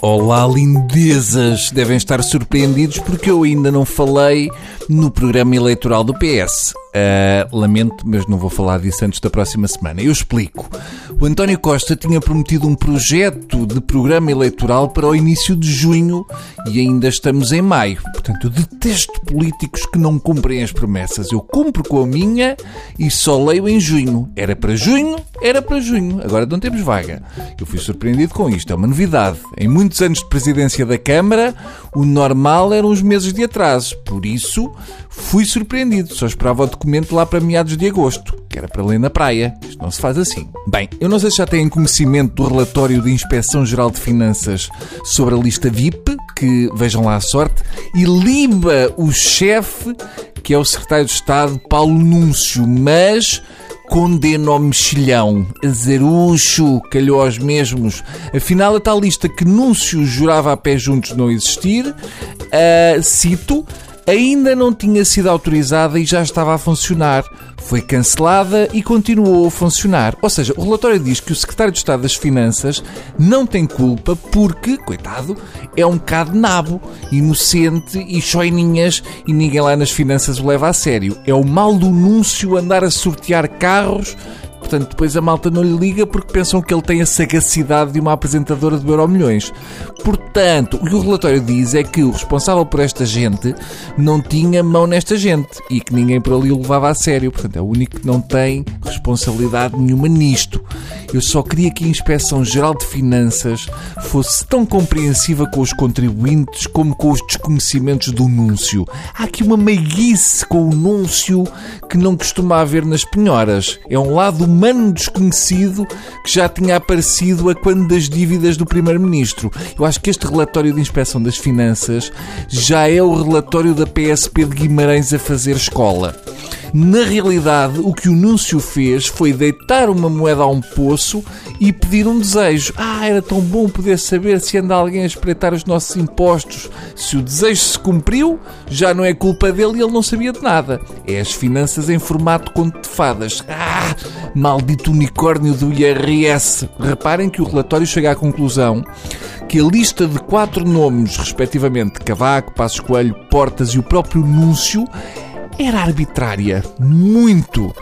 Olá, lindezas! Devem estar surpreendidos porque eu ainda não falei no programa eleitoral do PS. Uh, lamento, mas não vou falar disso antes da próxima semana. Eu explico. O António Costa tinha prometido um projeto de programa eleitoral para o início de junho e ainda estamos em maio. Portanto, eu detesto políticos que não cumprem as promessas. Eu cumpro com a minha e só leio em junho. Era para junho, era para junho. Agora não temos vaga. Eu fui surpreendido com isto. É uma novidade. Em muitos anos de presidência da Câmara, o normal eram os meses de atraso. Por isso, fui surpreendido. Só esperava o documento lá para meados de agosto, que era para ler na praia. Isto não se faz assim. Bem, eu não sei se já têm conhecimento do relatório de Inspeção Geral de Finanças sobre a lista VIP, que vejam lá a sorte, e liba o chefe, que é o secretário de Estado, Paulo Núncio, mas condena ao mexilhão, azarucho, calhou aos mesmos. Afinal, a tal lista que Núncio jurava a pé juntos não existir, uh, cito, ainda não tinha sido autorizada e já estava a funcionar. Foi cancelada e continuou a funcionar. Ou seja, o relatório diz que o secretário de Estado das Finanças não tem culpa porque, coitado, é um bocado nabo, inocente e choininhas e ninguém lá nas finanças o leva a sério. É o mal do núncio andar a sortear carros Portanto, depois a malta não lhe liga porque pensam que ele tem a sagacidade de uma apresentadora de Euro Milhões. Portanto, o que o relatório diz é que o responsável por esta gente não tinha mão nesta gente e que ninguém por ali o levava a sério. Portanto, é o único que não tem responsabilidade nenhuma nisto. Eu só queria que a Inspeção Geral de Finanças fosse tão compreensiva com os contribuintes como com os desconhecimentos do núncio. Há aqui uma meiguice com o núncio que não costuma haver nas penhoras. É um lado humano desconhecido que já tinha aparecido a quando das dívidas do Primeiro-Ministro. Eu acho que este relatório de inspeção das finanças já é o relatório da PSP de Guimarães a fazer escola. Na realidade, o que o Núncio fez foi deitar uma moeda a um poço e pedir um desejo. Ah, era tão bom poder saber se anda alguém a espreitar os nossos impostos. Se o desejo se cumpriu, já não é culpa dele e ele não sabia de nada. É as finanças em formato conto de fadas. Ah, maldito unicórnio do IRS. Reparem que o relatório chega à conclusão que a lista de quatro nomes, respectivamente Cavaco, Passos Coelho, Portas e o próprio Núncio, era arbitrária. Muito.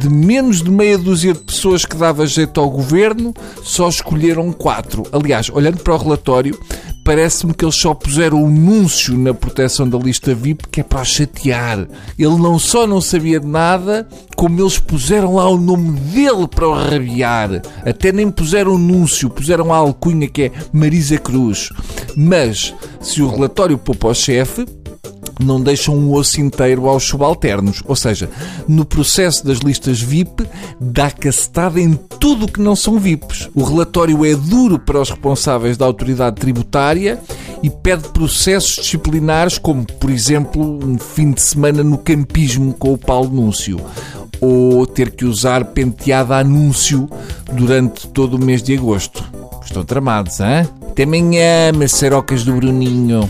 De menos de meia dúzia de pessoas que dava jeito ao governo, só escolheram quatro. Aliás, olhando para o relatório, parece-me que eles só puseram o anúncio na proteção da lista VIP, que é para chatear. Ele não só não sabia de nada, como eles puseram lá o nome dele para o rabiar. Até nem puseram o anúncio, puseram a alcunha que é Marisa Cruz. Mas, se o relatório poupa ao chefe, não deixam um osso inteiro aos subalternos. Ou seja, no processo das listas VIP, dá cacetada em tudo que não são VIPs. O relatório é duro para os responsáveis da autoridade tributária e pede processos disciplinares, como, por exemplo, um fim de semana no campismo com o Paulo Núncio. Ou ter que usar penteado anúncio durante todo o mês de agosto. Estão tramados, hein? Até amanhã, macerocas do Bruninho.